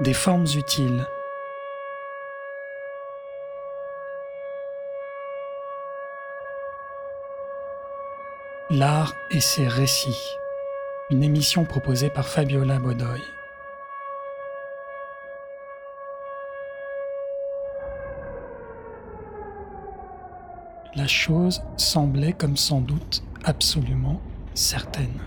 des formes utiles. L'art et ses récits. Une émission proposée par Fabiola Bodoy. La chose semblait comme sans doute absolument certaine.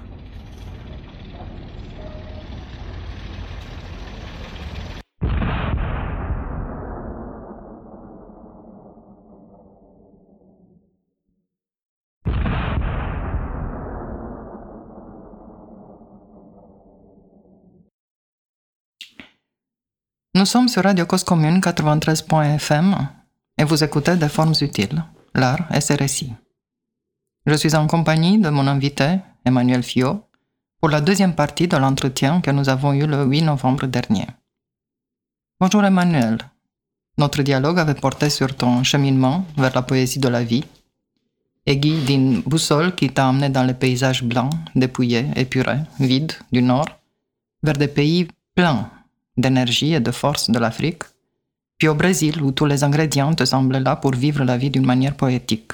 Nous sommes sur Radio Cause Commune 93.fm et vous écoutez Des formes utiles, l'art et ses récits. Je suis en compagnie de mon invité, Emmanuel Fio, pour la deuxième partie de l'entretien que nous avons eu le 8 novembre dernier. Bonjour Emmanuel. Notre dialogue avait porté sur ton cheminement vers la poésie de la vie, aiguille d'une boussole qui t'a amené dans les paysages blancs, dépouillés, épurés, vides du nord, vers des pays pleins d'énergie et de force de l'Afrique, puis au Brésil où tous les ingrédients te semblent là pour vivre la vie d'une manière poétique.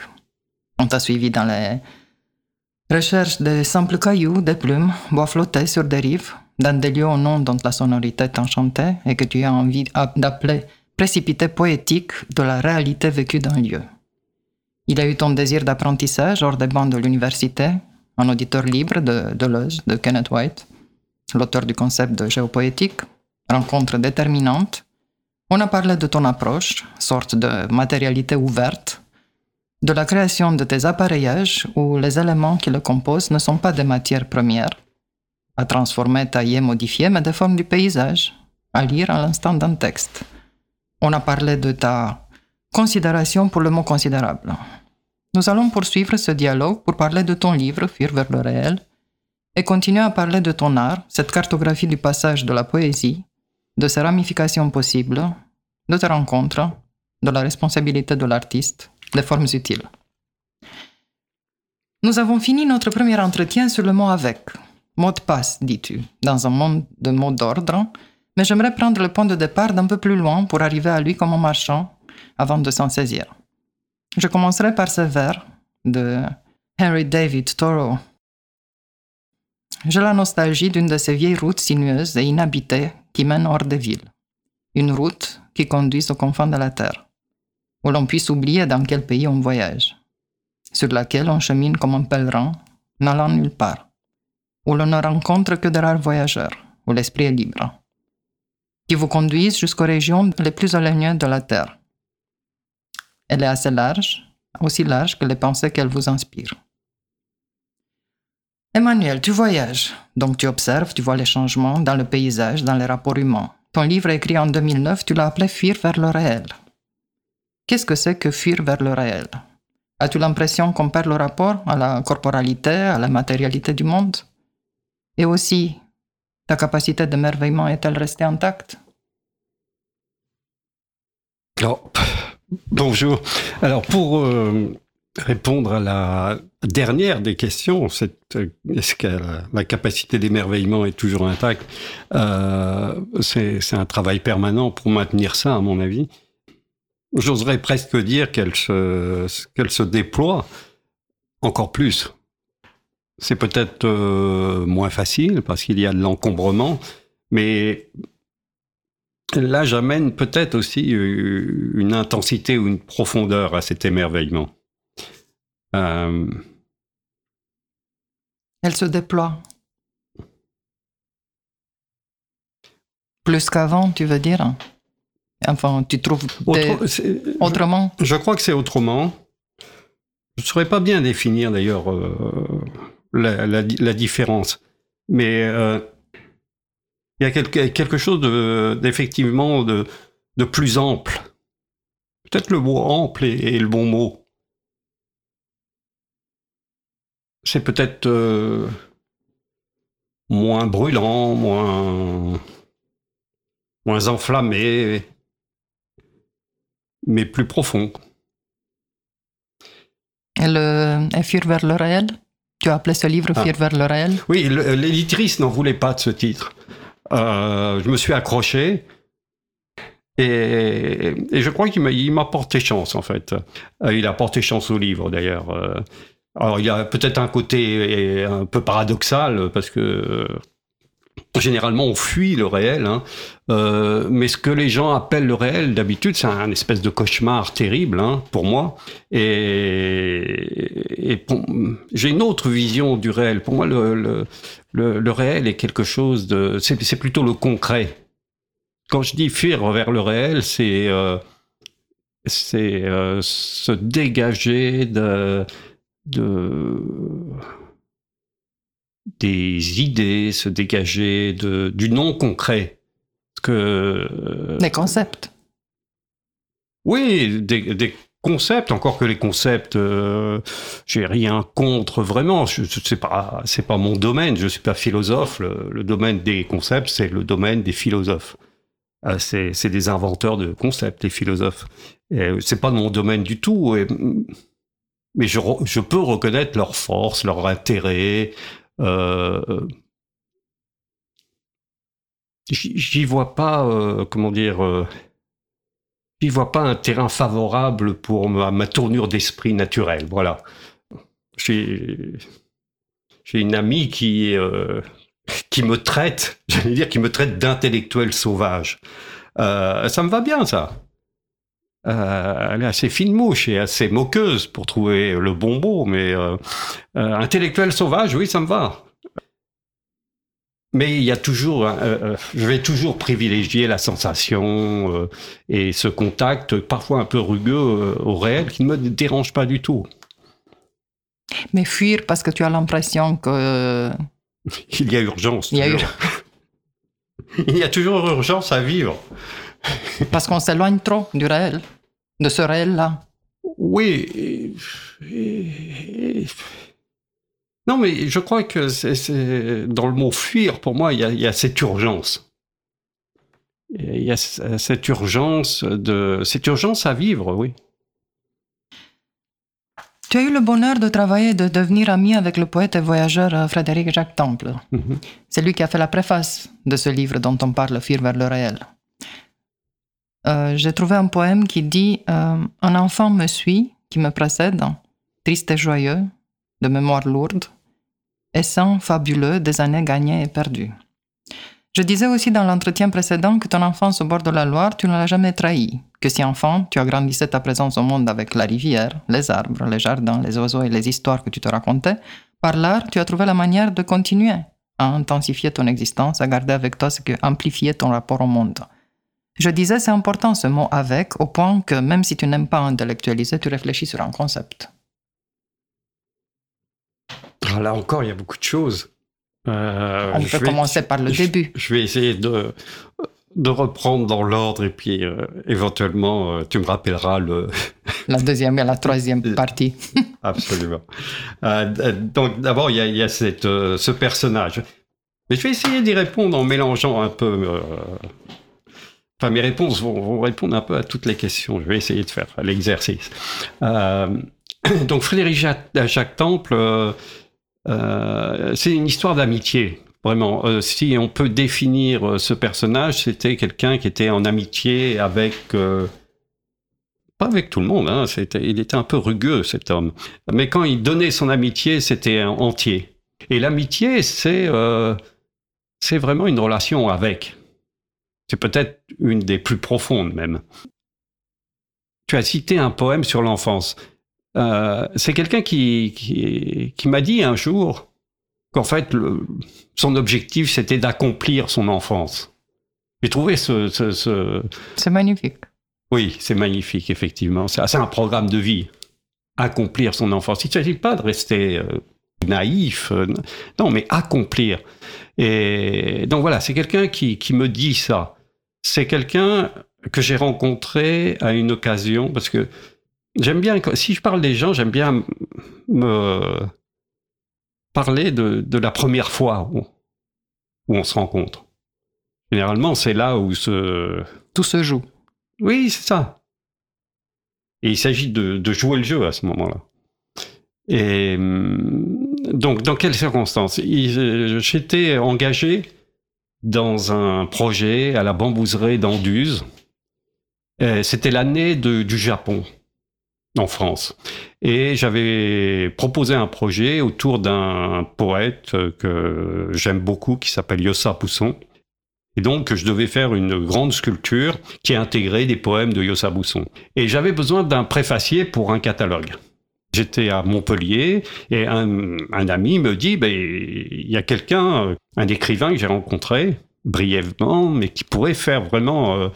On t'a suivi dans les recherches de simples cailloux, des plumes, bois flottés sur des rives, dans des lieux au nom dont la sonorité t'enchantait et que tu as envie d'appeler précipité poétique de la réalité vécue d'un lieu. Il a eu ton désir d'apprentissage hors des bancs de l'université, un auditeur libre de Deleuze, de Kenneth White, l'auteur du concept de géopoétique, rencontre déterminante, on a parlé de ton approche, sorte de matérialité ouverte, de la création de tes appareillages où les éléments qui le composent ne sont pas des matières premières, à transformer, tailler, modifier, mais des formes du paysage, à lire à l'instant d'un texte. On a parlé de ta considération pour le mot considérable. Nous allons poursuivre ce dialogue pour parler de ton livre Fuir vers le réel et continuer à parler de ton art, cette cartographie du passage de la poésie de ses ramifications possibles, de tes rencontres, de la responsabilité de l'artiste, des formes utiles. Nous avons fini notre premier entretien sur le mot avec. Mot de passe, dis-tu, dans un monde de mots d'ordre, mais j'aimerais prendre le point de départ d'un peu plus loin pour arriver à lui comme un marchand avant de s'en saisir. Je commencerai par ce vers de Henry David Thoreau. J'ai la nostalgie d'une de ces vieilles routes sinueuses et inhabitées qui mène hors des villes, une route qui conduit aux confins de la terre, où l'on puisse oublier dans quel pays on voyage, sur laquelle on chemine comme un pèlerin, n'allant nulle part, où l'on ne rencontre que de rares voyageurs, où l'esprit est libre, qui vous conduisent jusqu'aux régions les plus éloignées de la terre. Elle est assez large, aussi large que les pensées qu'elle vous inspire. Emmanuel, tu voyages, donc tu observes, tu vois les changements dans le paysage, dans les rapports humains. Ton livre écrit en 2009, tu l'as appelé Fuir vers le réel. Qu'est-ce que c'est que fuir vers le réel? As-tu l'impression qu'on perd le rapport à la corporalité, à la matérialité du monde? Et aussi, ta capacité d'émerveillement est-elle restée intacte? Alors, bonjour. Alors, pour euh, répondre à la dernière des questions, est-ce que la, capacité d'émerveillement est toujours intacte? Euh, C'est un travail permanent pour maintenir ça, à mon avis. J'oserais presque dire qu'elle se, qu'elle se déploie encore plus. C'est peut-être euh, moins facile parce qu'il y a de l'encombrement, mais là j'amène peut-être aussi euh, une intensité ou une profondeur à cet émerveillement. Euh, Elle se déploie. Plus qu'avant, tu veux dire? Enfin, tu trouves autrement? Je crois que c'est autrement. Je ne saurais pas bien définir d'ailleurs euh, la, différence. Mais euh, il y a quelque, chose d'effectivement de, de, plus ample. Peut-être le mot ample est le bon mot. C'est peut-être euh, moins brûlant, moins, moins enflammé, mais plus profond. Et, le, Fuir vers le réel? Tu as appelé ce livre ah. Fuir vers le réel? Oui, l'éditrice n'en voulait pas de ce titre. Euh, je me suis accroché. Et, je crois qu'il m'a porté chance, en fait. Euh, il a porté chance au livre, d'ailleurs. Euh, alors, il y a peut-être un côté un peu paradoxal, parce que généralement on fuit le réel, hein. euh, mais ce que les gens appellent le réel d'habitude, c'est un espèce de cauchemar terrible hein, pour moi. Et, j'ai une autre vision du réel. Pour moi, le, le, réel est quelque chose de, c'est plutôt le concret. Quand je dis fuir vers le réel, c'est euh, c'est euh, se dégager de de des idées se dégager de, du non concret. Que, des concepts. Oui, des, concepts, encore que les concepts, euh, j'ai rien contre vraiment. Ce n'est pas, c'est pas mon domaine. Je suis pas philosophe. Le, domaine des concepts, c'est le domaine des philosophes. Euh, c'est, des inventeurs de concepts, les philosophes. Ce c'est pas mon domaine du tout. Mais je, peux reconnaître leur force, leur intérêt, euh, j'y vois pas, euh, comment dire, euh, j'y vois pas un terrain favorable pour ma, tournure d'esprit naturelle. Voilà. J'ai une amie qui, qui me traite, j'allais dire, qui me traite d'intellectuel sauvage. ça me va bien, ça. Elle est assez fine mouche et assez moqueuse pour trouver le bon mot, mais euh, intellectuel sauvage, oui, ça me va. Mais il y a toujours, euh, euh, je vais toujours privilégier la sensation et ce contact parfois un peu rugueux au réel qui ne me dérange pas du tout. Mais fuir parce que tu as l'impression que... il y a urgence. Il y a, il y a toujours urgence à vivre. Parce qu'on s'éloigne trop du réel, de ce réel-là. Oui. et... Non, mais je crois que c'est dans le mot fuir, pour moi, il y a, cette urgence. Il y a cette urgence de cette urgence à vivre, oui. Tu as eu le bonheur de travailler, de devenir ami avec le poète et voyageur euh, Frédéric Jacques Temple. Mhm. C'est lui qui a fait la préface de ce livre dont on parle, Fuir vers le réel. Euh, j'ai trouvé un poème qui dit euh, Un enfant me suit, qui me précède, triste et joyeux, de mémoire lourde, essence fabuleux des années gagnées et perdues. Je disais aussi dans l'entretien précédent que ton enfance au bord de la Loire, tu ne l'as jamais trahi, que si enfant, tu agrandissais ta présence au monde avec la rivière, les arbres, les jardins, les oiseaux et les histoires que tu te racontais, par l'art, tu as trouvé la manière de continuer à intensifier ton existence, à garder avec toi ce qui amplifiait ton rapport au monde. Je disais, c'est important ce mot avec, au point que même si tu n'aimes pas intellectualiser, tu réfléchis sur un concept. Ah, là encore, il y a beaucoup de choses. Euh, On peut commencer par le début. Je vais essayer de, de reprendre dans l'ordre et puis euh, éventuellement, euh, tu me rappelleras le... la deuxième et la troisième partie. Absolument. donc d'abord, il y a, cette, ce personnage. Mais je vais essayer d'y répondre en mélangeant un peu... Enfin, mes réponses vont, répondre un peu à toutes les questions. Je vais essayer de faire l'exercice. donc Frédéric Jacques, Jacques Temple euh, c'est une histoire d'amitié. Vraiment, euh, si on peut définir euh, ce personnage, c'était quelqu'un qui était en amitié avec pas avec tout le monde, hein, il était un peu rugueux cet homme. Mais quand il donnait son amitié, c'était entier. Et l'amitié, c'est vraiment une relation avec. C'est peut-être une des plus profondes même. Tu as cité un poème sur l'enfance. Euh, c'est quelqu'un qui, qui, m'a dit un jour qu'en fait, son objectif, c'était d'accomplir son enfance. J'ai trouvé ce... C'est magnifique. Oui, c'est magnifique, effectivement. C'est un programme de vie. Accomplir son enfance. Il ne s'agit pas de rester euh, naïf, euh, non, mais accomplir. Et donc voilà, c'est quelqu'un qui, qui me dit ça. C'est quelqu'un que j'ai rencontré à une occasion, parce que J'aime bien, si je parle des gens, j'aime bien me parler de, la première fois où, on se rencontre. Généralement, c'est là où se... Tout se joue. Oui, c'est ça. Et il s'agit de, jouer le jeu à ce moment-là. Et hum, donc, dans quelles circonstances? J'étais engagé dans un projet à la bambouserie d'Anduze. C'était l'année du Japon en France. Et j'avais proposé un projet autour d'un poète que j'aime beaucoup qui s'appelle Yossa Pousson. Et donc, je devais faire une grande sculpture qui intégrait des poèmes de Yossa Pousson. Et j'avais besoin d'un préfacier pour un catalogue. J'étais à Montpellier et un, ami me dit, ben, il y a quelqu'un, un écrivain que j'ai rencontré brièvement, mais qui pourrait faire vraiment euh,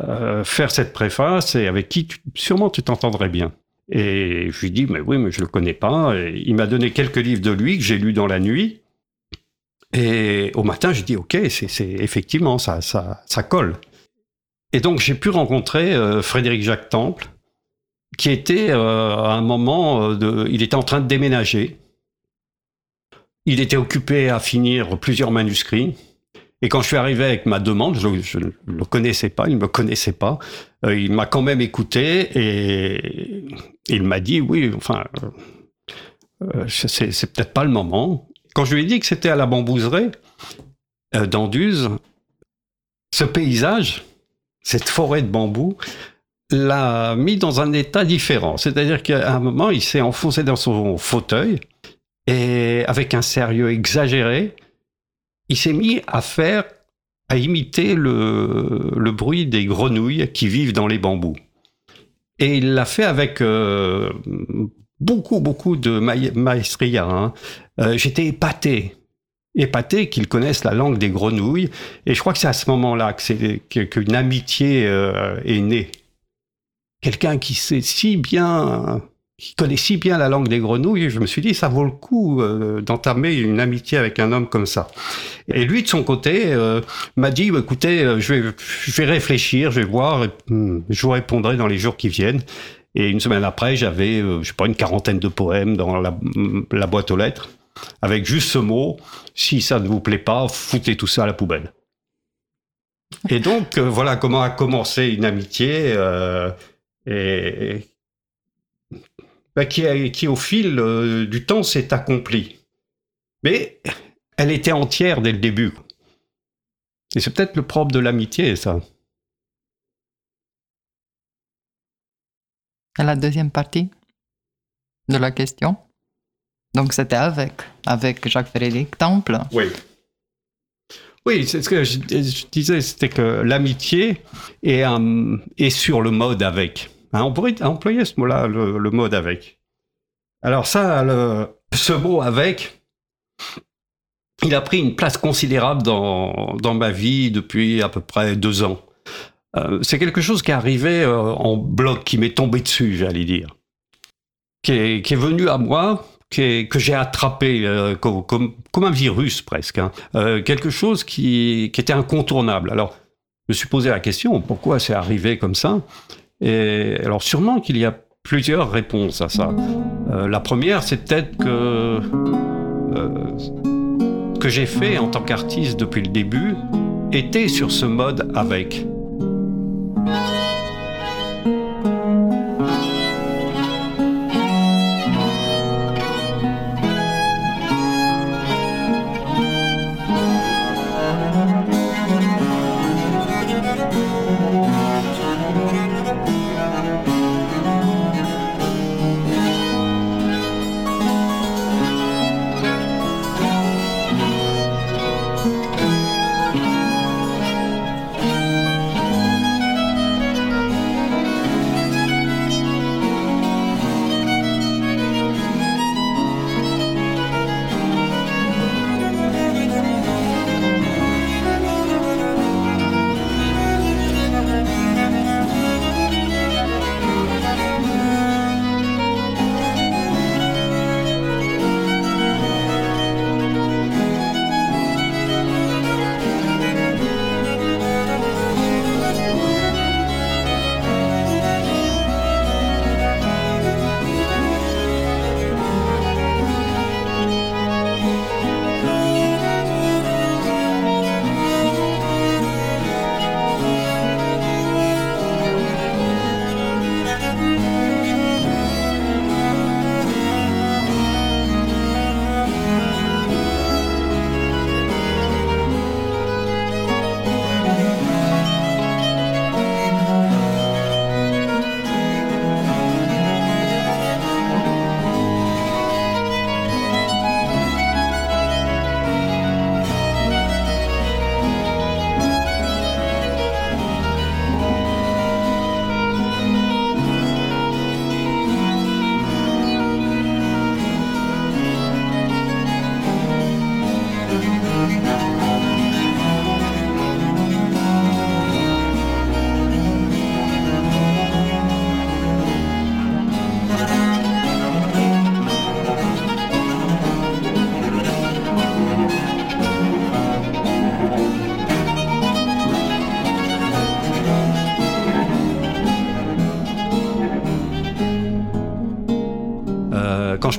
euh, faire cette préface et avec qui sûrement tu t'entendrais bien. Et je lui dis, mais oui, mais je le connais pas. il m'a donné quelques livres de lui que j'ai lus dans la nuit. Et au matin, j'ai dit, ok, c'est effectivement ça, ça, colle. Et donc j'ai pu rencontrer euh, Frédéric Jacques Temple, qui était euh, à un moment, de, il était en train de déménager. Il était occupé à finir plusieurs manuscrits. Et quand je suis arrivé avec ma demande, je ne le connaissais pas, il ne me connaissait pas. Euh, il m'a quand même écouté et il m'a dit oui, enfin, euh, euh c'est peut-être pas le moment. Quand je lui ai dit que c'était à la bambouserie euh, d'Anduze, ce paysage, cette forêt de bambou, l'a mis dans un état différent. C'est-à-dire qu'à un moment, il s'est enfoncé dans son fauteuil et avec un sérieux exagéré, il s'est mis à faire, à imiter le, bruit des grenouilles qui vivent dans les bambous. Et il l'a fait avec euh, beaucoup, beaucoup de maestria. Hein. Euh, j'étais épaté, épaté qu'ils connaissent la langue des grenouilles. Et je crois que c'est à ce moment-là qu'une amitié euh, est née. Quelqu'un qui sait si bien qui connaît si bien la langue des grenouilles, je me suis dit, ça vaut le coup euh, d'entamer une amitié avec un homme comme ça. Et lui, de son côté, euh, m'a dit, écoutez, euh, je, vais, je vais réfléchir, je vais voir, hmm, je vous répondrai dans les jours qui viennent. Et une semaine après, j'avais, je sais pas, une quarantaine de poèmes dans la, la boîte aux lettres, avec juste ce mot, si ça ne vous plaît pas, foutez tout ça à la poubelle. Et donc, voilà comment a commencé une amitié. Et bah, qui, au fil euh, du temps s'est accomplie. Mais elle était entière dès le début. Et c'est peut-être le propre de l'amitié, ça. La deuxième partie de la question Donc c'était avec, avec Jacques-Frédéric Temple. Oui. Oui, c'est ce que je, disais, c'était que l'amitié est, est sur le mode avec. Hein, on pourrait employer ce mot-là, le, mode avec. Alors ça, ce mot avec, il a pris une place considérable dans, ma vie depuis à peu près deux ans. Euh, c'est quelque chose qui est arrivé euh, en bloc, qui m'est tombé dessus, j'allais dire. Qui est, venu à moi, que j'ai attrapé euh, comme, un virus presque. Hein. quelque chose qui, qui était incontournable. Alors, je me suis posé la question, pourquoi c'est arrivé comme ça? Et alors sûrement qu'il y a plusieurs réponses à ça. Euh, la première, c'est peut-être que euh, ce que j'ai fait en tant qu'artiste depuis le début était sur ce mode avec.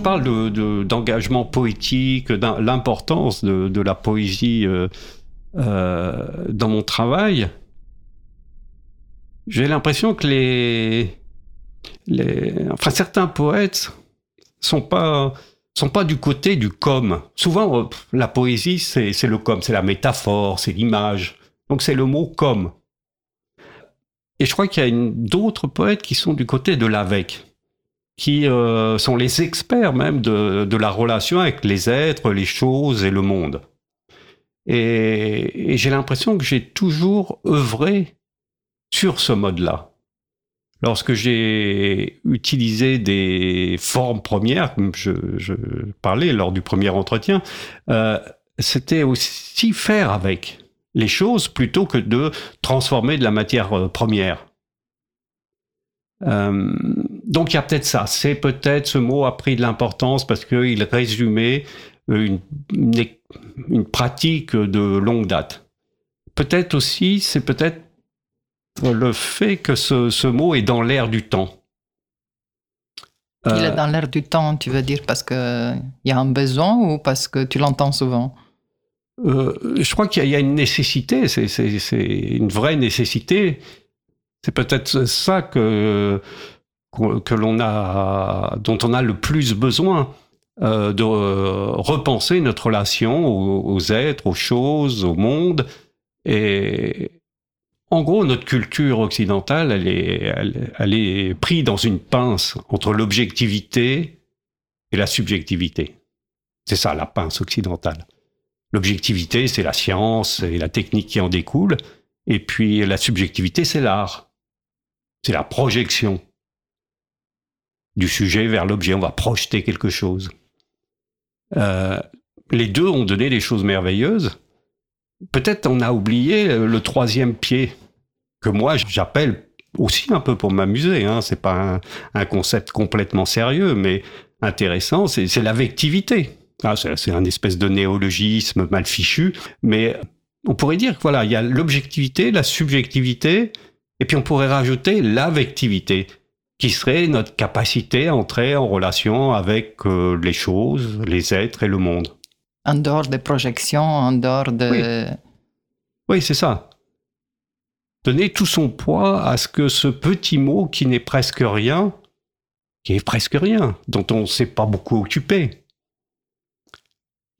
Je parle de, d'engagement poétique, l'importance de, de, la poésie euh, euh, dans mon travail, j'ai l'impression que les, enfin certains poètes sont pas sont pas du côté du com. Souvent, euh, la poésie, c'est le com, c'est la métaphore, c'est l'image. Donc c'est le mot com. Et je crois qu'il y a d'autres poètes qui sont du côté de l'avec qui euh, sont les experts même de, la relation avec les êtres, les choses et le monde. Et, j'ai l'impression que j'ai toujours œuvré sur ce mode-là. Lorsque j'ai utilisé des formes premières, comme je, parlais lors du premier entretien, euh, c'était aussi faire avec les choses plutôt que de transformer de la matière euh, première. Donc il y a peut-être ça. C'est peut-être ce mot a pris de l'importance parce qu'il résumait une, une, pratique de longue date. Peut-être aussi, c'est peut-être le fait que ce, ce mot est dans l'air du temps. Il est euh, dans l'air du temps, tu veux dire parce qu'il y a un besoin ou parce que tu l'entends souvent? Euh, Je crois qu'il y, a une nécessité, c'est une vraie nécessité c'est peut-être ça que, que l'on a, dont on a le plus besoin. Euh, de repenser notre relation aux, êtres, aux choses, au monde. Et en gros, notre culture occidentale, elle est, elle, est prise dans une pince entre l'objectivité et la subjectivité. C'est ça, la pince occidentale. L'objectivité, c'est la science et la technique qui en découle. Et puis la subjectivité, c'est l'art c'est la projection du sujet vers l'objet. On va projeter quelque chose. Euh, les deux ont donné des choses merveilleuses. Peut-être on a oublié le troisième pied, que moi j'appelle aussi un peu pour m'amuser. Hein. C'est pas un, concept complètement sérieux, mais intéressant. C'est l'avectivité. Ah, c'est un espèce de néologisme mal fichu, mais on pourrait dire que voilà, il y a l'objectivité, la subjectivité, et puis on pourrait rajouter l'affectivité, qui serait notre capacité à entrer en relation avec euh, les choses, les êtres et le monde. En dehors des projections, en dehors de... Oui, c'est ça. Donner tout son poids à ce que ce petit mot qui n'est presque rien, qui est presque rien, dont on ne s'est pas beaucoup occupé.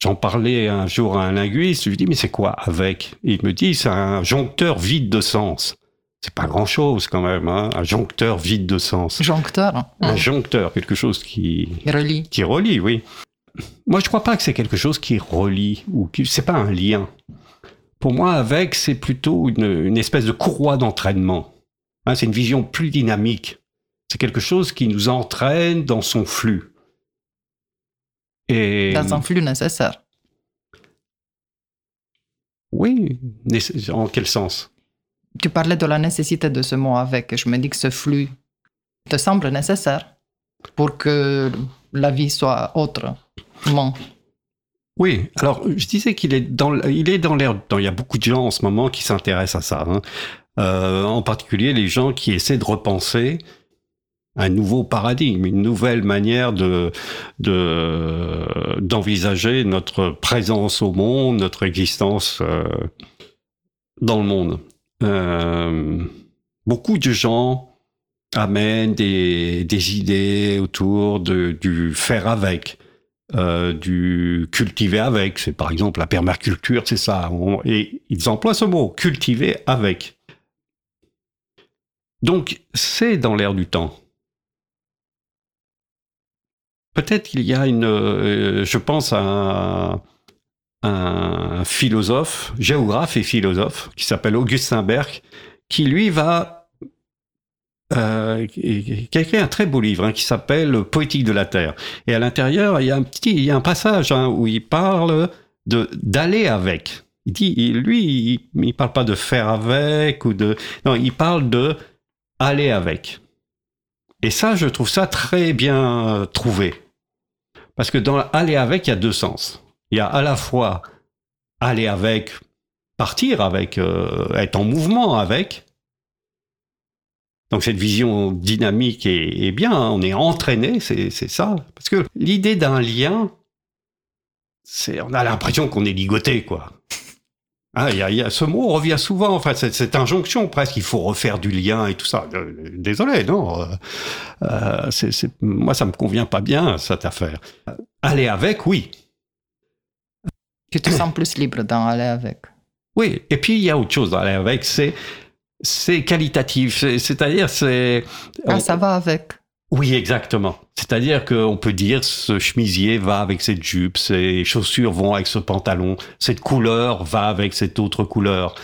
J'en parlais un jour à un linguiste, je lui dis mais c'est quoi avec? Il me dit c'est un joncteur vide de sens c'est pas grand chose quand même, hein. un joncteur vide de sens. Joncteur hein. Un joncteur, quelque chose qui relie. Qui relie, oui. Moi, je crois pas que c'est quelque chose qui relie ou qui c'est pas un lien. Pour moi, avec, c'est plutôt une, espèce de courroie d'entraînement. Hein, c'est une vision plus dynamique. C'est quelque chose qui nous entraîne dans son flux. Et... Dans un flux nécessaire. Oui, en quel sens? Tu parlais de la nécessité de ce mot avec. Je me dis que ce flux te semble nécessaire pour que la vie soit autrement. Oui, alors je disais qu'il est dans, l'air Il y a beaucoup de gens en ce moment qui s'intéressent à ça. Hein. Euh, en particulier les gens qui essaient de repenser un nouveau paradigme, une nouvelle manière de d'envisager notre présence au monde, notre existence euh, dans le monde. Euh, beaucoup de gens amènent des, idées autour du faire avec, euh, du cultiver avec. C'est par exemple la permaculture, c'est ça. et ils emploient ce mot, cultiver avec. Donc c'est dans l'air du temps. Peut-être qu'il y a une, euh, je pense à un philosophe, géographe et philosophe, qui s'appelle Augustin Berg, qui lui va euh, qui a écrit un très beau livre hein, qui s'appelle Poétique de la Terre. Et à l'intérieur, il y a un petit, il y a un passage hein, où il parle de d'aller avec. Il dit, lui, il, il parle pas de faire avec ou de, non, il parle de aller avec. Et ça, je trouve ça très bien trouvé. Parce que dans aller avec, il y a deux sens. Il y a à la fois aller avec, partir avec, euh, être en mouvement avec, Donc cette vision dynamique est, bien, hein. on est entraîné, c'est ça. Parce que l'idée d'un lien, on a l'impression qu'on est ligoté, quoi. Ah, y a, ce mot revient souvent, enfin cette, injonction presque, il faut refaire du lien et tout ça. Euh, désolé, non. Euh, moi, ça me convient pas bien cette affaire. Aller avec, oui. Tu te sens plus libre d'en aller avec. Oui, et puis il y a autre chose dans aller avec, c'est c'est qualitatif, c'est-à-dire c'est. Ah, ça va avec. Oui, exactement. C'est-à-dire qu'on peut dire ce chemisier va avec cette jupe, ces chaussures vont avec ce pantalon, cette couleur va avec cette autre couleur.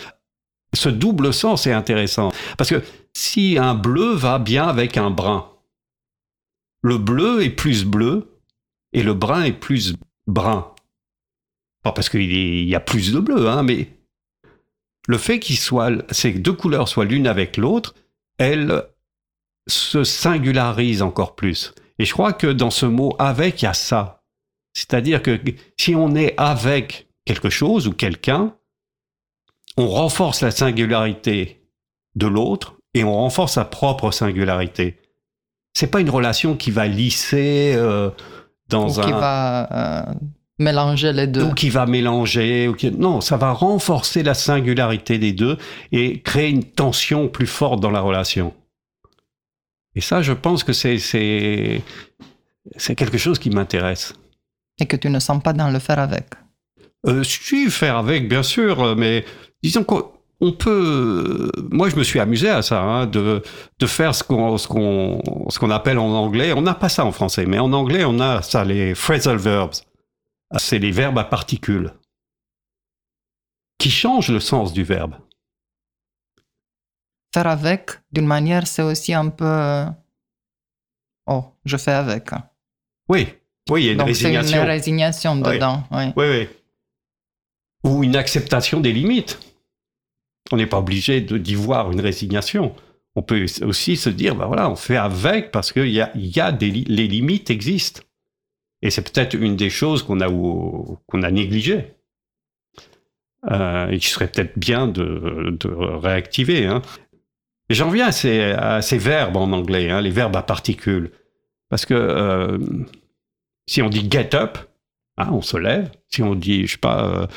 Ce double sens est intéressant. Parce que si un bleu va bien avec un brun, le bleu est plus bleu et le brun est plus brun. Pas parce qu'il y a plus de bleu, hein, mais le fait que ces deux couleurs soient l'une avec l'autre, elles se singularise encore plus. Et je crois que dans ce mot avec, il y a ça. C'est-à-dire que si on est avec quelque chose ou quelqu'un, on renforce la singularité de l'autre et on renforce sa propre singularité. C'est pas une relation qui va lisser euh, dans ou un. Qui va euh, mélanger les deux. Ou qui va mélanger. Ou qui... Non, ça va renforcer la singularité des deux et créer une tension plus forte dans la relation. Et ça, je pense que c'est, c'est, c'est quelque chose qui m'intéresse. Et que tu ne sens pas dans le faire avec euh, Si, faire avec, bien sûr, mais disons qu'on peut. Moi, je me suis amusé à ça, hein, de, de faire ce qu'on, ce, qu'on, ce qu'on appelle en anglais. On n'a pas ça en français, mais en anglais, on a ça, les phrasal verbs. C'est les verbes à particules qui changent le sens du verbe faire avec, d'une manière, c'est aussi un peu. Euh, oh, je fais avec. Oui, oui, il y a une Donc résignation. C'est une résignation dedans, oui. Oui, oui. Ou une acceptation des limites. On n'est pas obligé d'y voir une résignation. On peut aussi se dire, ben voilà, on fait avec parce que y a, y a des les limites existent. Et c'est peut-être une des choses qu'on a, qu'on a négligées. Euh, et qui serait peut-être bien de, réactiver. Hein. J'en viens à ces, verbes en anglais, hein, les verbes à particules. Parce que euh, si on dit get up, hein, on se lève. Si on dit, je sais pas,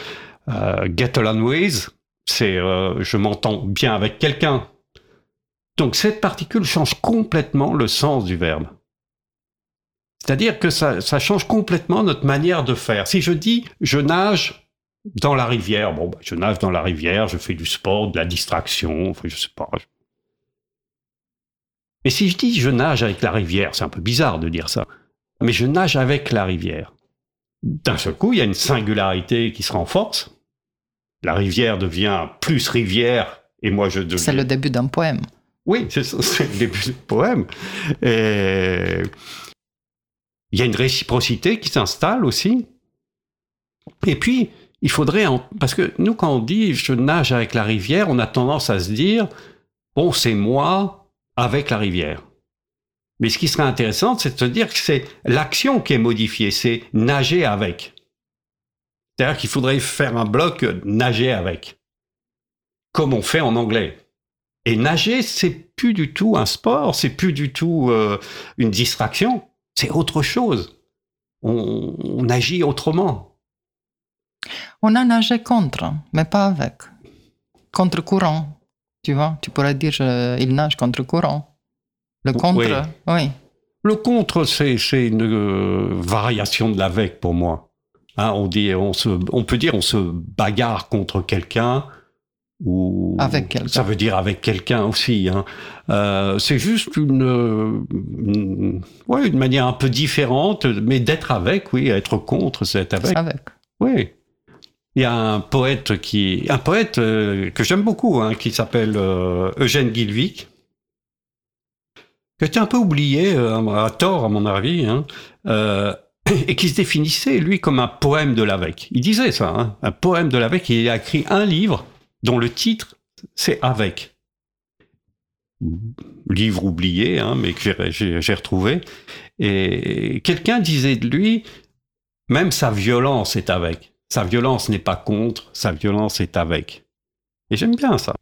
euh, get along with, c'est je m'entends bien avec quelqu'un. Donc cette particule change complètement le sens du verbe. C'est-à-dire que ça, ça, change complètement notre manière de faire. Si je dis je nage dans la rivière, bon, bah, je nage dans la rivière, je fais du sport, de la distraction, enfin, je sais pas, mais si je dis je nage avec la rivière, c'est un peu bizarre de dire ça. Mais je nage avec la rivière. D'un seul coup, il y a une singularité qui se renforce. La rivière devient plus rivière et moi je deviens... C'est le début d'un poème. Oui, c'est le début du poème. Et il y a une réciprocité qui s'installe aussi. Et puis, il faudrait... Parce que nous, quand on dit je nage avec la rivière, on a tendance à se dire, bon, c'est moi, avec la rivière. Mais ce qui serait intéressant, c'est de se dire que c'est l'action qui est modifiée, c'est nager avec. C'est-à-dire qu'il faudrait faire un bloc nager avec, comme on fait en anglais. Et nager, c'est plus du tout un sport, c'est plus du tout euh, une distraction, c'est autre chose. On, on, agit autrement. On a nagé contre, mais pas avec. Contre courant. Tu vois, tu pourrais dire euh, il nage contre courant. Le contre, oui. Le contre, c'est une euh, variation de l'avec pour moi. Hein, on, dit, on, se, on peut dire on se bagarre contre quelqu'un ou avec quelqu'un. Ça veut dire avec quelqu'un aussi. Hein. Euh, c'est juste une, une, ouais, une manière un peu différente, mais d'être avec, oui, être contre, c'est être avec. Avec. Oui. Il y a un poète qui, un poète euh, que j'aime beaucoup, hein, qui s'appelle euh, Eugène Guilvic, qui était un peu oublié, euh, à tort à mon avis, hein, et qui se définissait lui comme un poème de l'avec. Il disait ça, un poème de l'avec. Il a écrit un livre dont le titre c'est Avec. Livre oublié, hein, mais que j'ai retrouvé. Et quelqu'un disait de lui, même sa violence est avec. Sa violence n'est pas contre, sa violence est avec. Et j'aime bien ça.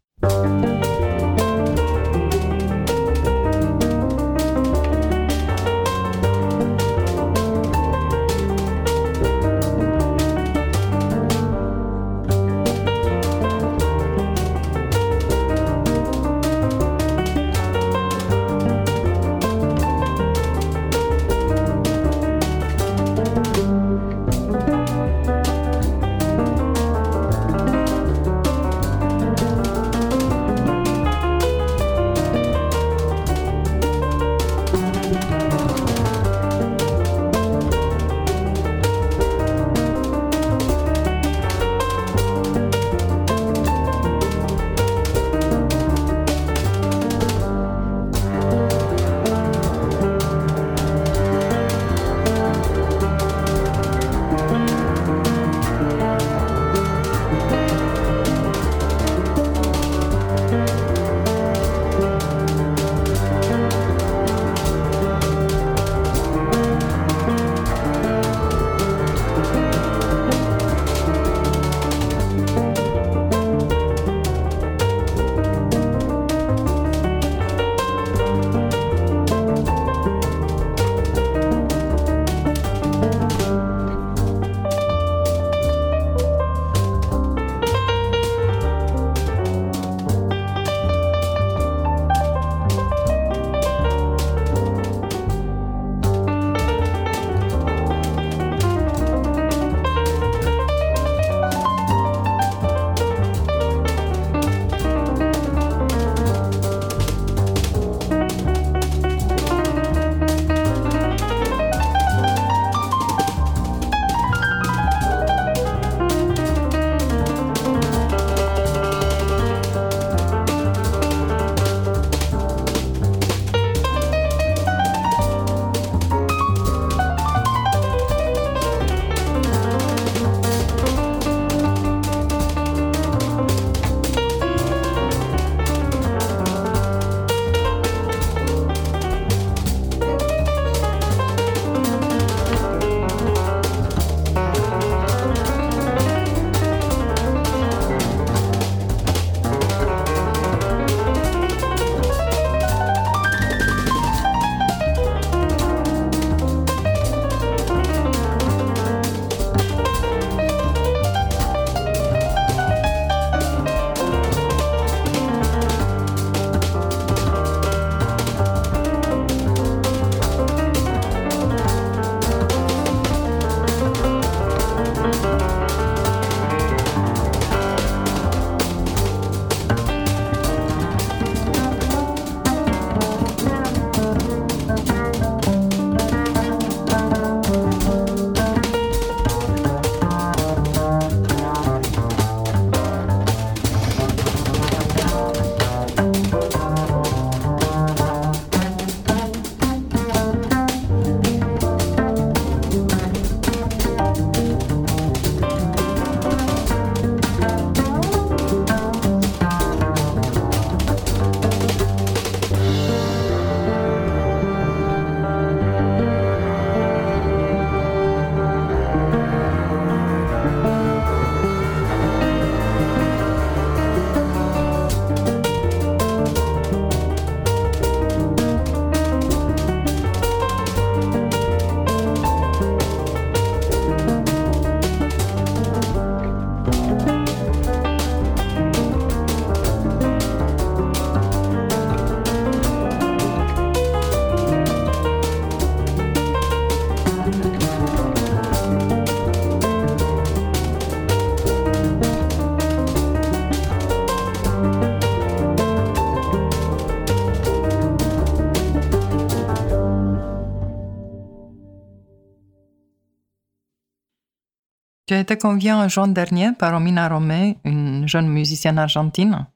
Tu as été convié en juin dernier par Romina Romé, une jeune musicienne argentine.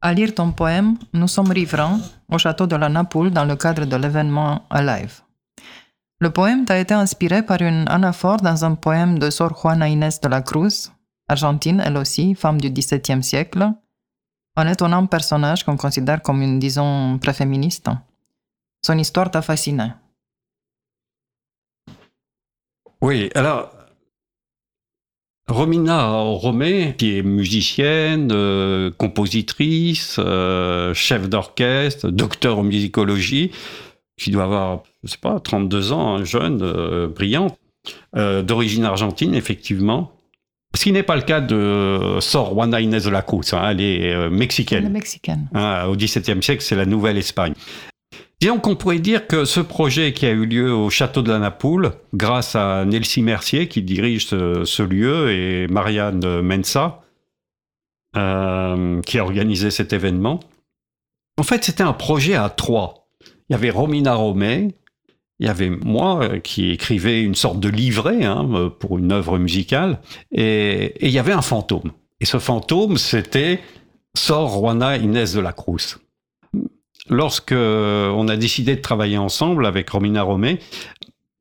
À lire ton poème Nous sommes riverains au château de la Napoule dans le cadre de l'événement Alive. Le poème t'a été inspiré par une anaphore dans un poème de Sor Juana Inés de la Cruz, argentine elle aussi, femme du XVIIe siècle, un étonnant personnage qu'on considère comme une, disons, préféministe. Son histoire t'a fasciné. Oui, alors, Romina Romé, qui est musicienne, euh, compositrice, euh, chef d'orchestre, docteur en musicologie, qui doit avoir, je sais pas, 32 ans, un jeune, euh, brillante, d'origine argentine, effectivement. Ce qui n'est pas le cas de Sor Juana Inés de la Cruz, hein, elle est mexicaine. Elle est mexicaine. Hein, au XVIIe siècle, c'est la Nouvelle-Espagne. Disons qu'on pourrait dire que ce projet qui a eu lieu au château de la Napoule, grâce à Nelsie Mercier qui dirige ce, lieu et Marianne Mensa euh, qui a organisé cet événement, en fait c'était un projet à trois. Il y avait Romina Romé, il y avait moi euh, qui écrivais une sorte de livret hein, pour une œuvre musicale, et, et il y avait un fantôme. Et ce fantôme, c'était Sor Juana Inés de la Cruz lorsque on a décidé de travailler ensemble avec Romina Romé,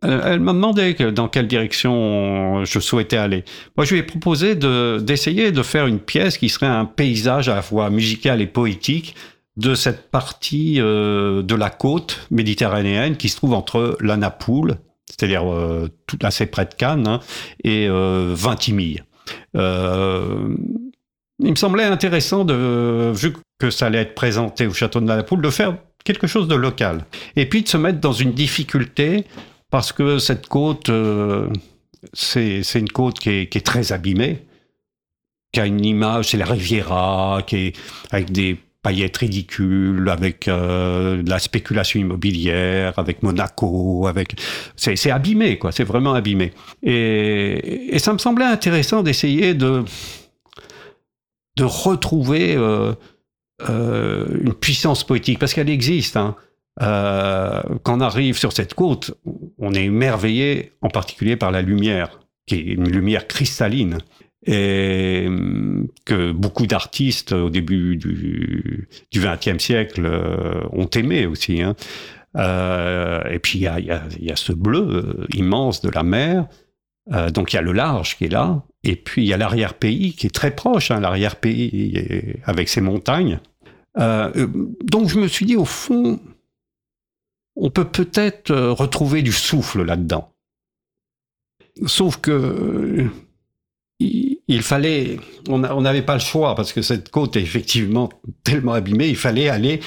euh, elle m'a demandé dans quelle direction je souhaitais aller. Moi, je lui ai proposé d'essayer de, faire une pièce qui serait un paysage à la fois musical et poétique de cette partie euh, de la côte méditerranéenne qui se trouve entre la Napoule, c'est-à-dire euh, tout assez près de Cannes, hein, et Vintimille. Il me semblait intéressant, de, vu que ça allait être présenté au château de la Poule, de faire quelque chose de local. Et puis de se mettre dans une difficulté parce que cette côte, euh, c'est une côte qui est, très abîmée, qui a une image, c'est la Riviera, qui est avec des paillettes ridicules, avec euh, de la spéculation immobilière, avec Monaco, avec c'est abîmé quoi, c'est vraiment abîmé. Et, ça me semblait intéressant d'essayer de de retrouver euh, euh, une puissance poétique, parce qu'elle existe. Hein. Euh, quand on arrive sur cette côte, on est émerveillé en particulier par la lumière, qui est une lumière cristalline, et hum, que beaucoup d'artistes au début du XXe siècle ont aimé aussi. Hein. et puis il y y a, ce bleu immense de la mer, donc il y a le large qui est là, et puis il y a l'arrière-pays qui est très proche, hein, l'arrière-pays avec ses montagnes. Euh, euh, donc je me suis dit, au fond, on peut peut-être euh, retrouver du souffle là-dedans. Sauf que il, fallait, on n'avait pas le choix parce que cette côte est effectivement tellement abîmée, il fallait aller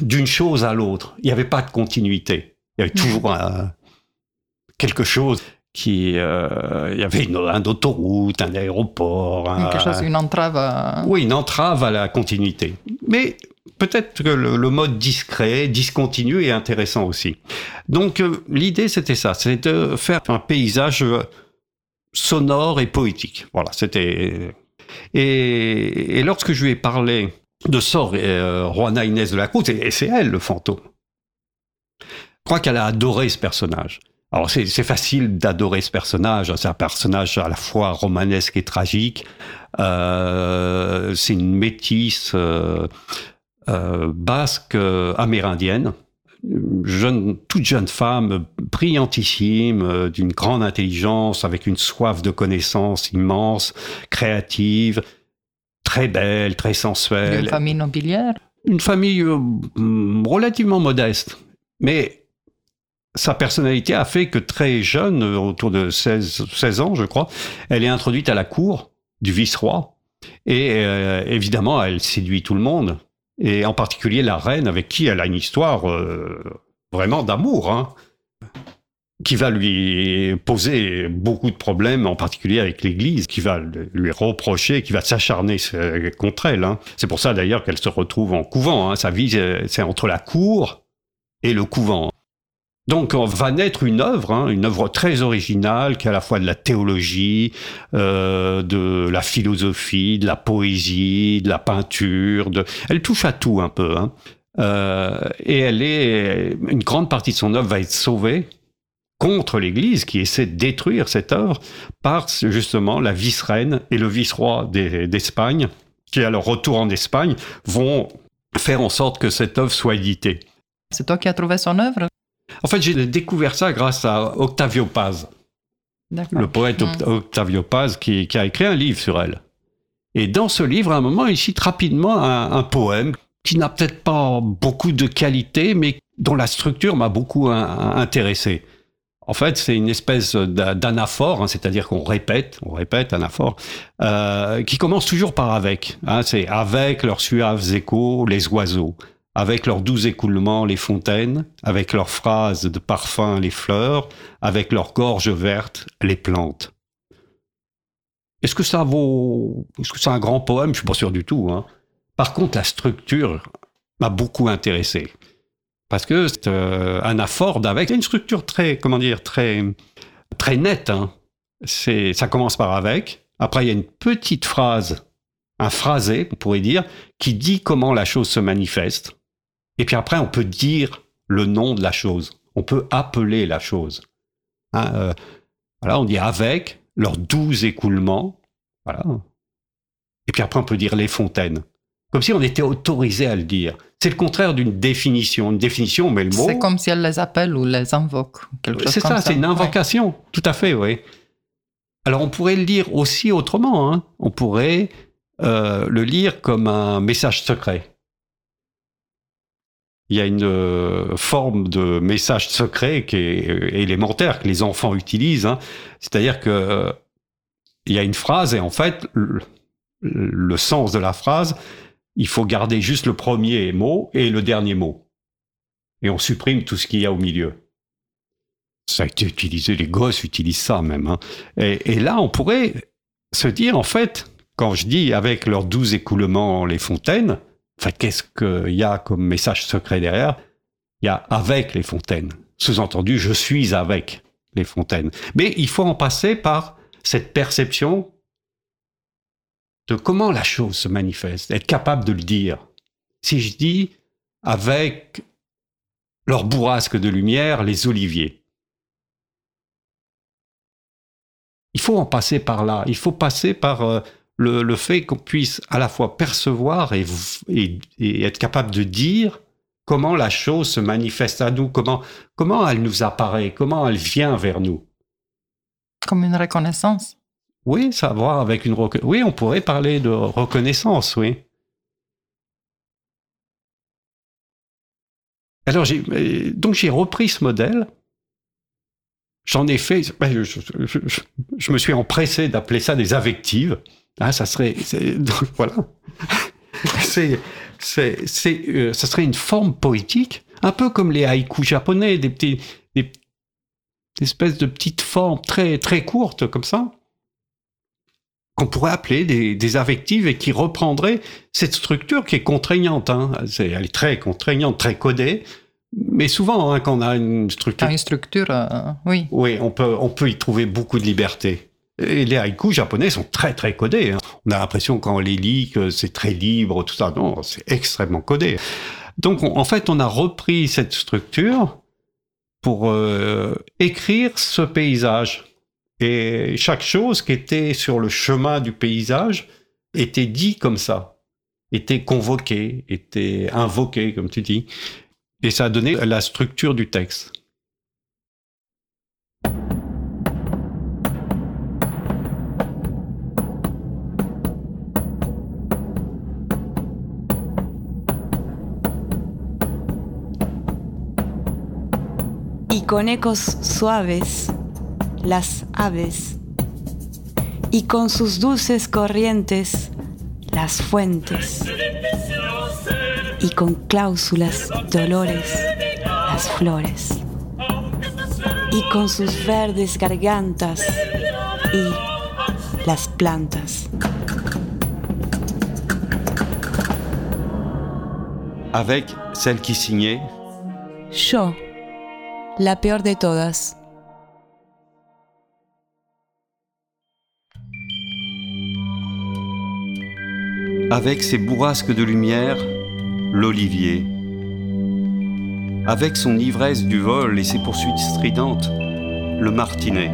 d'une chose à l'autre. Il n'y avait pas de continuité. Il y avait toujours quelque chose qui euh, il y avait une, autoroute, un aéroport. Quelque chose, une entrave à... Oui, une entrave à la continuité. Mais peut-être que le, mode discret, discontinu est intéressant aussi. Donc euh, l'idée c'était ça, c'était de faire un paysage sonore et poétique. Voilà, c'était... Et, lorsque je lui ai parlé de Sor et euh, Juana Inès de la Cruz, et c'est elle le fantôme, je crois qu'elle a adoré ce personnage. Alors c'est facile d'adorer ce personnage. C'est un personnage à la fois romanesque et tragique. Euh, c'est une métisse euh, euh, basque amérindienne, jeune, toute jeune femme, brillantissime, d'une grande intelligence, avec une soif de connaissance immense, créative, très belle, très sensuelle. Une famille nobiliaire? Une famille relativement modeste, mais sa personnalité a fait que très jeune, autour de 16, 16 ans, je crois, elle est introduite à la cour du vice-roi. Et euh, évidemment, elle séduit tout le monde, et en particulier la reine, avec qui elle a une histoire euh, vraiment d'amour, hein, qui va lui poser beaucoup de problèmes, en particulier avec l'Église, qui va lui reprocher, qui va s'acharner contre elle. Hein. C'est pour ça d'ailleurs qu'elle se retrouve en couvent. Hein. Sa vie, c'est entre la cour et le couvent. Donc va naître une œuvre, hein, une œuvre très originale, qui est à la fois de la théologie, euh, de la philosophie, de la poésie, de la peinture. Elle touche à tout un peu. Hein. Euh, et elle est une grande partie de son œuvre va être sauvée contre l'Église, qui essaie de détruire cette œuvre par justement la vice-reine et le vice-roi d'Espagne, qui à leur retour en Espagne vont faire en sorte que cette œuvre soit éditée. C'est toi qui as trouvé son œuvre? En fait, j'ai découvert ça grâce à Octavio Paz, le poète hmm. Octavio Paz, qui, a écrit un livre sur elle. Et dans ce livre, à un moment, il cite rapidement un, poème qui n'a peut-être pas beaucoup de qualité, mais dont la structure m'a beaucoup intéressé. En fait, c'est une espèce d'anaphore, hein, c'est-à-dire qu'on répète, on répète anaphore, euh, qui commence toujours par avec. Hein, c'est avec leurs suaves échos, les oiseaux, avec leurs doux écoulements, les fontaines, avec leurs phrases de parfum, les fleurs, avec leurs gorges vertes, les plantes. Est-ce que ça vaut, est-ce que c'est un grand poème? Je suis pas sûr du tout. Hein. Par contre, la structure m'a beaucoup intéressé parce que c'est euh, avec une structure très, comment dire, très, très nette. Hein. C'est, ça commence par avec. Après, il y a une petite phrase, un phrasé, on pourrait dire, qui dit comment la chose se manifeste. Et puis après, on peut dire le nom de la chose. On peut appeler la chose. Hein, euh, voilà, on dit avec leurs doux écoulements. Voilà. Et puis après, on peut dire les fontaines. Comme si on était autorisé à le dire. C'est le contraire d'une définition. Une définition, mais le mot. C'est comme si elle les appelle ou les invoque. C'est ça, c'est une invocation. Tout à fait, oui. Alors on pourrait le lire aussi autrement. Hein. On pourrait euh, le lire comme un message secret. Il y a une euh, forme de message secret qui est euh, élémentaire que les enfants utilisent. Hein. C'est-à-dire que il y a une phrase et en fait le sens de la phrase il faut garder juste le premier mot et le dernier mot. Et on supprime tout ce qu'il y a au milieu. Ça a été utilisé, les gosses utilisent ça même. Hein. Et, là, on pourrait se dire, en fait, quand je dis avec leurs douze écoulements les fontaines, en fait, qu'est-ce qu'il y a comme message secret derrière? Il y a avec les fontaines. Sous-entendu, je suis avec les fontaines. Mais il faut en passer par cette perception de comment la chose se manifeste, être capable de le dire. Si je dis avec leur bourrasque de lumière, les oliviers. Il faut en passer par là, il faut passer par euh, le, fait qu'on puisse à la fois percevoir et, et, être capable de dire comment la chose se manifeste à nous, comment, comment elle nous apparaît, comment elle vient vers nous. Comme une reconnaissance. Oui, ça a à voir avec une Oui, on pourrait parler de reconnaissance, oui. Alors, donc j'ai repris ce modèle. J'en ai fait. Ben, je, me suis empressé d'appeler ça des affectives. Ah, ça serait. Donc, voilà. c'est, c'est, c'est, euh, ça serait une forme poétique, un peu comme les haïkus japonais, des petits, des, espèces de petites formes très, très courtes comme ça qu'on pourrait appeler des, des, affectives et qui reprendraient cette structure qui est contraignante. Hein. elle est très contraignante, très codée. Mais souvent, hein, quand on a une structure... Une structure, euh, oui. Oui, on peut, on peut y trouver beaucoup de liberté. Et les haïkus japonais sont très très codés. Hein. On a l'impression quand on les lit que c'est très libre, tout ça. Non, c'est extrêmement codé. Donc en fait, on a repris cette structure pour euh, écrire ce paysage et chaque chose qui était sur le chemin du paysage était dit comme ça, était convoquée, était invoquée, comme tu dis. Et ça a donné la structure du texte. Con suaves las aves, y con sus dulces corrientes las fuentes, y con cláusulas dolores las flores, y con sus verdes gargantas y las plantas. Avec celle qui signait Yo, la peor de todas. avec ses bourrasques de lumière, l'olivier. Avec son ivresse du vol et ses poursuites stridentes, le martinet,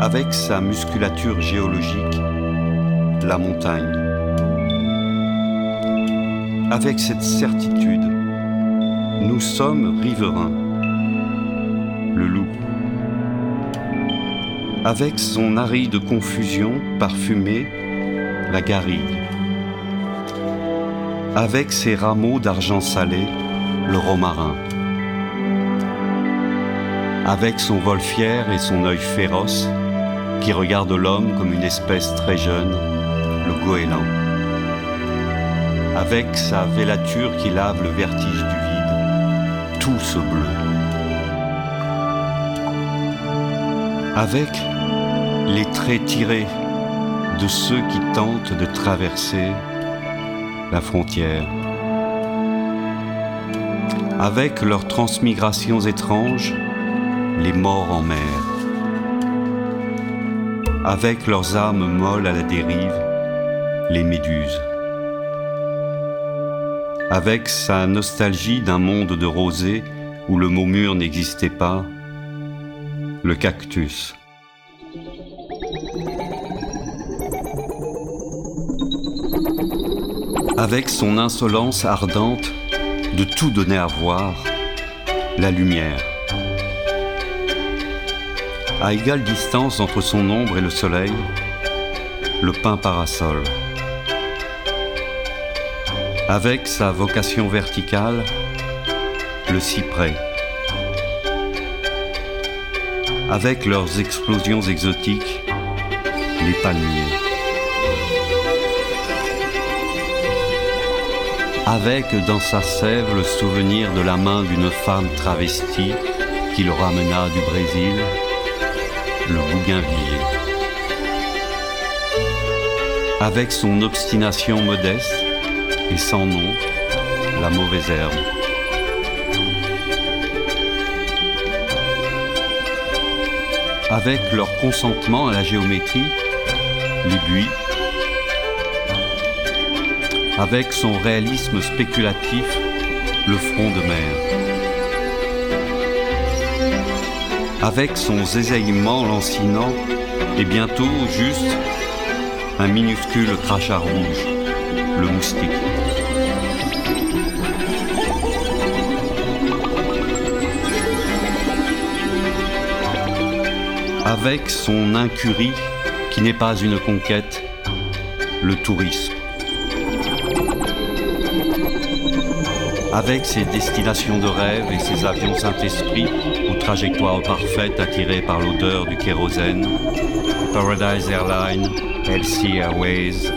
avec sa musculature géologique, la montagne, avec cette certitude, nous sommes riverains, le loup, avec son aride confusion parfumée, la garrigue, avec ses rameaux d'argent salé, le romarin. Avec son vol fier et son œil féroce, qui regarde l'homme comme une espèce très jeune, le goéland. Avec sa vélature qui lave le vertige du Avec les traits tirés de ceux qui tentent de traverser la frontière. Avec leurs transmigrations étranges, les morts en mer. Avec leurs âmes molles à la dérive, les méduses. Avec sa nostalgie d'un monde de rosée où le mot mur n'existait pas, le cactus. Avec son insolence ardente de tout donner à voir, la lumière à égale distance entre son ombre et le soleil, le pin parasol. Avec sa vocation verticale, le cyprès. Avec leurs explosions exotiques, les palmiers. Avec dans sa sève le souvenir de la main d'une femme travestie qui le ramena du Brésil le bougainvillier. Avec son obstination modeste et sans nom, la mauvaise herbe. Avec leur consentement à la géométrie, les buis, avec son réalisme spéculatif, le front de mer. avec son zézaillement lancinant et bientôt juste un minuscule crachat rouge, le moustique. Avec son incurie qui n'est pas une conquête, le tourisme. avec ses destinations de rêve et ses avions Saint-Esprit aux trajectoires parfaites attirées par l'odeur du kérosène, Paradise Airlines, LC Airways,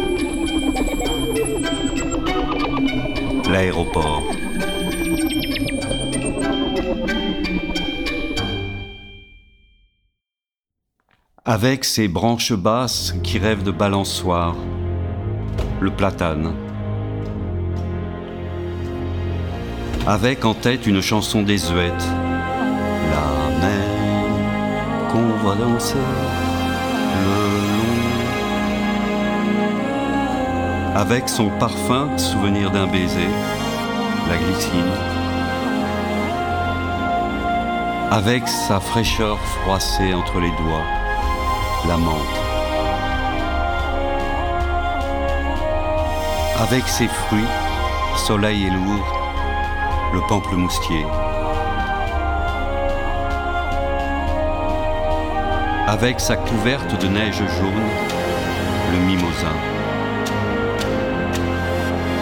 l'aéroport. Avec ses branches basses qui rêvent de balançoires, le platane. avec en tête une chanson désuète. La mer qu'on va danser le long. Avec son parfum, souvenir d'un baiser, la glycine. Avec sa fraîcheur froissée entre les doigts, la menthe. Avec ses fruits, soleil et lourd, le pamplemoustier. Avec sa couverte de neige jaune, le mimosin.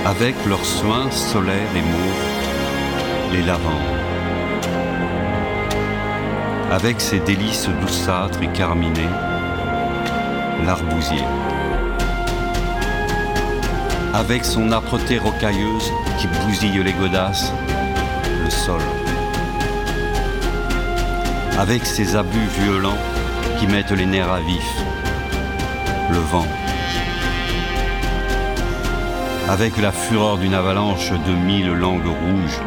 Avec leurs soins solaires et mauves, les lavandes. Avec ses délices douceâtres et carminées, l'arbousier avec son âpreté rocailleuse qui bousille les godasses, sol. Avec ses abus violents qui mettent les nerfs à vif, le vent. Avec la fureur d'une avalanche de mille langues rouges,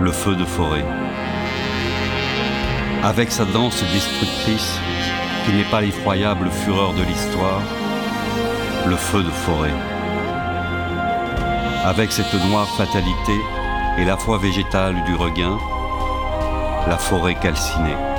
le feu de forêt. Avec sa danse destructrice qui n'est pas l'effroyable fureur de l'histoire, le feu de forêt. Avec cette noire fatalité et la foi végétale du regain, la forêt calcinée.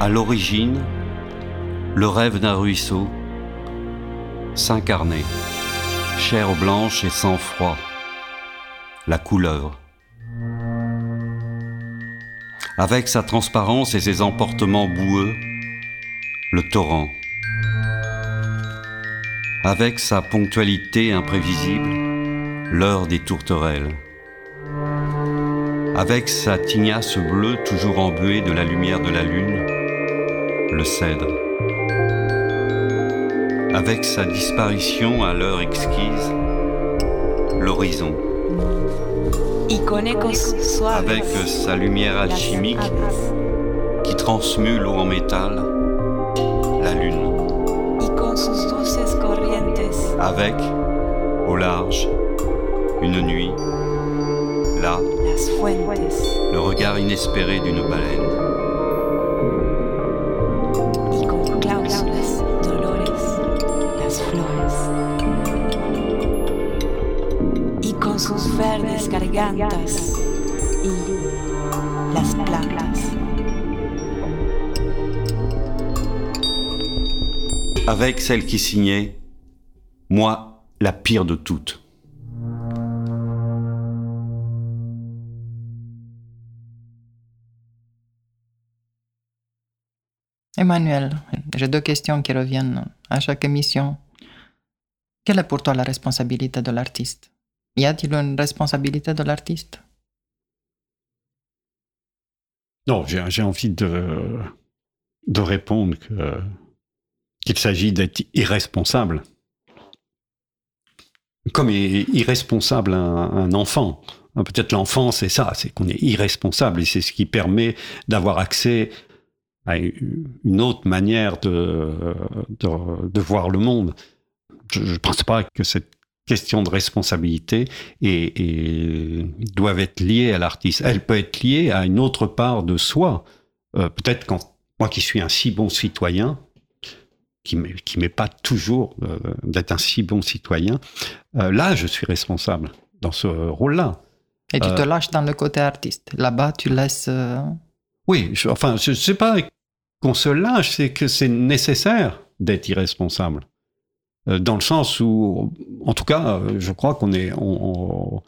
À l'origine, le rêve d'un ruisseau, s'incarner, chair blanche et sans froid, la couleuvre. Avec sa transparence et ses emportements boueux, le torrent. Avec sa ponctualité imprévisible, l'heure des tourterelles avec sa tignasse bleue toujours embuée de la lumière de la lune, le cèdre. Avec sa disparition à l'heure exquise, l'horizon. Avec sa lumière alchimique qui transmue l'eau en métal, la lune. Avec, au large, une nuit, là, le regard inespéré d'une baleine. Verdes gargantas y las plantas. Avec celle qui signait, moi, la pire de toutes. Emmanuel, j'ai deux questions qui reviennent à chaque émission. Quelle est pour toi la responsabilité de l'artiste? Y a-t-il une responsabilité de l'artiste Non, j'ai envie de, de répondre qu'il s'agit d'être irresponsable. Comme est irresponsable un, enfant. Peut-être l'enfant, c'est ça, c'est qu'on est irresponsable et c'est ce qui permet d'avoir accès à une autre manière de, de, voir le monde. Je ne pense pas que cette question de responsabilité et, doivent être liées à l'artiste. Elle peut être liée à une autre part de soi. Euh, peut-être quand moi qui suis un si bon citoyen, qui ne m'est pas toujours euh, d'être un si bon citoyen, euh, là je suis responsable dans ce rôle-là. Et tu te lâches dans le côté artiste. Là-bas, tu laisses. Oui, enfin, je ne sais pas qu'on se lâche, c'est que c'est nécessaire d'être irresponsable. Euh, dans le sens où, en tout cas, euh, je crois qu'on est. Euh,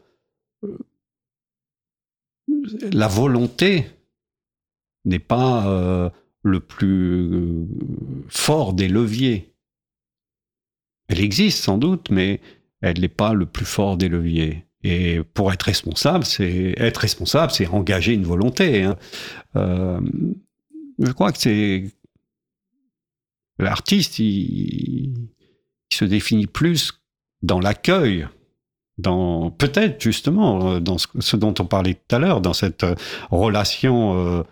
la volonté n'est pas le plus fort des leviers. Elle existe sans doute, mais elle n'est pas le plus fort des leviers. Et pour être responsable, c'est être responsable, c'est engager une volonté. Hein je crois que c'est l'artiste, il, se définit plus dans l'accueil, dans peut-être justement dans ce, dont on parlait tout à l'heure, dans cette euh, relation. Euh,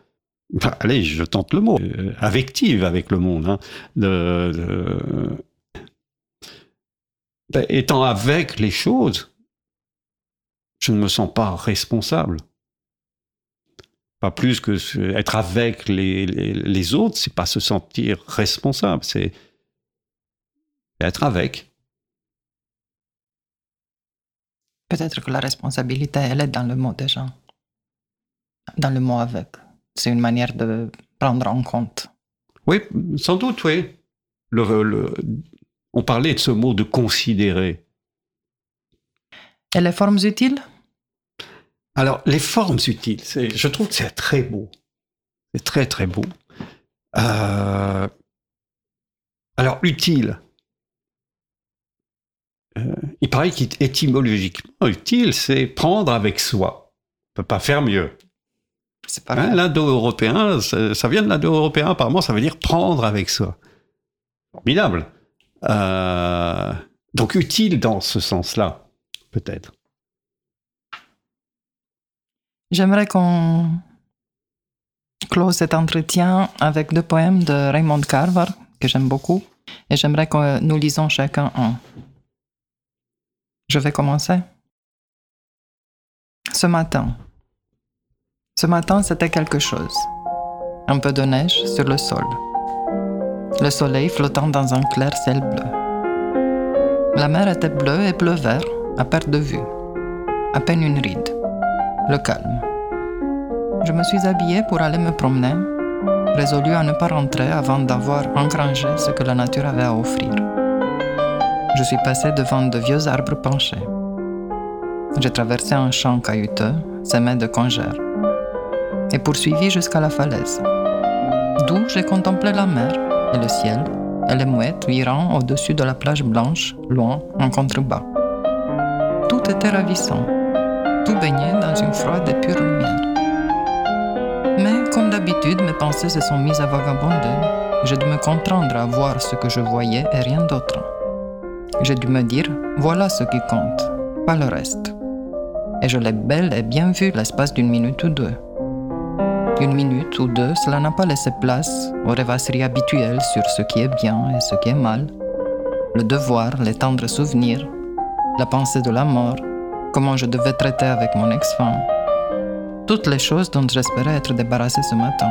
allez, je tente le mot, euh, affective avec le monde. Hein, ben, étant avec les choses, je ne me sens pas responsable. Pas plus que être avec les, les, les autres, c'est pas se sentir responsable, c'est être avec. Peut-être que la responsabilité, elle est dans le mot déjà. Dans le mot avec. C'est une manière de prendre en compte. Oui, sans doute, oui. Le, on parlait de ce mot de considérer. Et les formes utiles? Alors, les formes utiles, je trouve que c'est très beau. C'est très, très beau. Euh, alors, utile. Euh, il paraît qu'étymologiquement, utile, c'est prendre avec soi. On ne peut pas faire mieux. C'est pas hein, L'indo-européen, ça, vient de l'indo-européen, apparemment, ça veut dire prendre avec soi. Formidable. Euh, donc, utile dans ce sens-là, peut-être. J'aimerais qu'on close cet entretien avec deux poèmes de Raymond Carver que j'aime beaucoup et j'aimerais que nous lisons chacun un. Je vais commencer. Ce matin. Ce matin, c'était quelque chose. Un peu de neige sur le sol. Le soleil flottant dans un clair ciel bleu. La mer était bleue et bleu-vert, à perte de vue. À peine une ride. Le calme. Je me suis habillée pour aller me promener, résolu à ne pas rentrer avant d'avoir engrangé ce que la nature avait à offrir. Je suis passé devant de vieux arbres penchés. J'ai traversé un champ caillouteux, semé de congères, et poursuivi jusqu'à la falaise, d'où j'ai contemplé la mer et le ciel et les mouettes virant au-dessus de la plage blanche, loin, en contrebas. Tout était ravissant, tout baignait dans une froide et pure lumière. Mais comme d'habitude, mes pensées se sont mises à vagabonder. J'ai dû me contraindre à voir ce que je voyais et rien d'autre. J'ai dû me dire, voilà ce qui compte, pas le reste. Et je l'ai bel et bien vu l'espace d'une minute ou deux. Une minute ou deux, cela n'a pas laissé place aux rêvasseries habituelles sur ce qui est bien et ce qui est mal. Le devoir, les tendres souvenirs, la pensée de la mort, comment je devais traiter avec mon ex-femme. Toutes les choses dont j'espérais être débarrassé ce matin.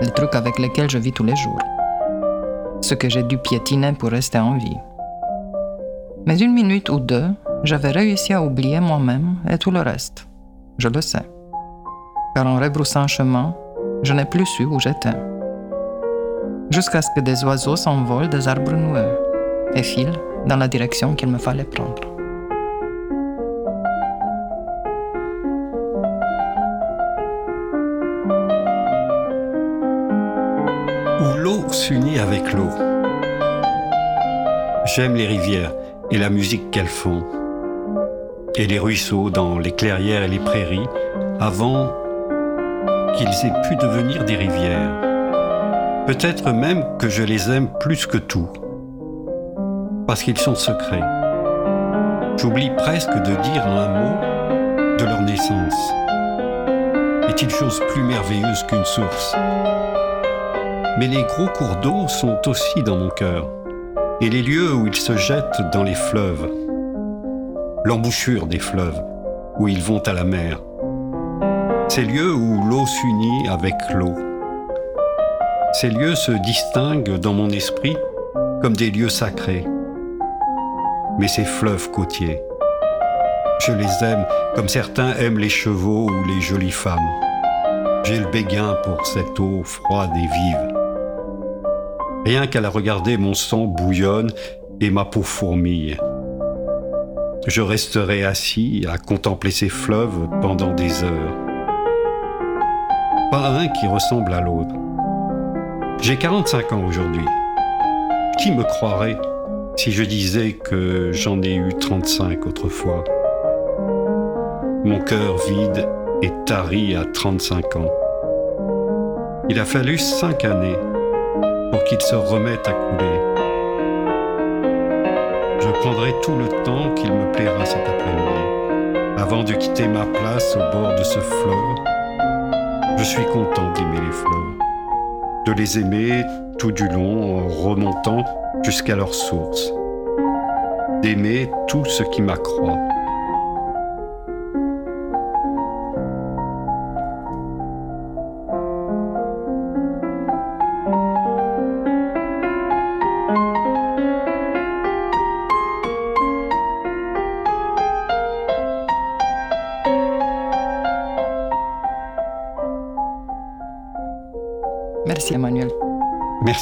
Les trucs avec lesquels je vis tous les jours. Ce que j'ai dû piétiner pour rester en vie. Mais une minute ou deux, j'avais réussi à oublier moi-même et tout le reste. Je le sais. Car en rebroussant chemin, je n'ai plus su où j'étais. Jusqu'à ce que des oiseaux s'envolent des arbres noueux et filent dans la direction qu'il me fallait prendre. Où l'eau s'unit avec l'eau. J'aime les rivières et la musique qu'elles font, et les ruisseaux dans les clairières et les prairies, avant qu'ils aient pu devenir des rivières. Peut-être même que je les aime plus que tout, parce qu'ils sont secrets. J'oublie presque de dire un mot de leur naissance. Est-il chose plus merveilleuse qu'une source? Mais les gros cours d'eau sont aussi dans mon cœur et les lieux où ils se jettent dans les fleuves, l'embouchure des fleuves, où ils vont à la mer, ces lieux où l'eau s'unit avec l'eau. Ces lieux se distinguent dans mon esprit comme des lieux sacrés, mais ces fleuves côtiers, je les aime comme certains aiment les chevaux ou les jolies femmes. J'ai le béguin pour cette eau froide et vive. Rien qu'à la regarder, mon sang bouillonne et ma peau fourmille. Je resterai assis à contempler ces fleuves pendant des heures. Pas un qui ressemble à l'autre. J'ai 45 ans aujourd'hui. Qui me croirait si je disais que j'en ai eu 35 autrefois? Mon cœur vide et tari à 35 ans. Il a fallu cinq années pour qu'il se remette à couler. Je prendrai tout le temps qu'il me plaira cet après-midi. Avant de quitter ma place au bord de ce fleuve, je suis content d'aimer les fleuves, de les aimer tout du long en remontant jusqu'à leur source, d'aimer tout ce qui m'accroît.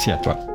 Merci à toi.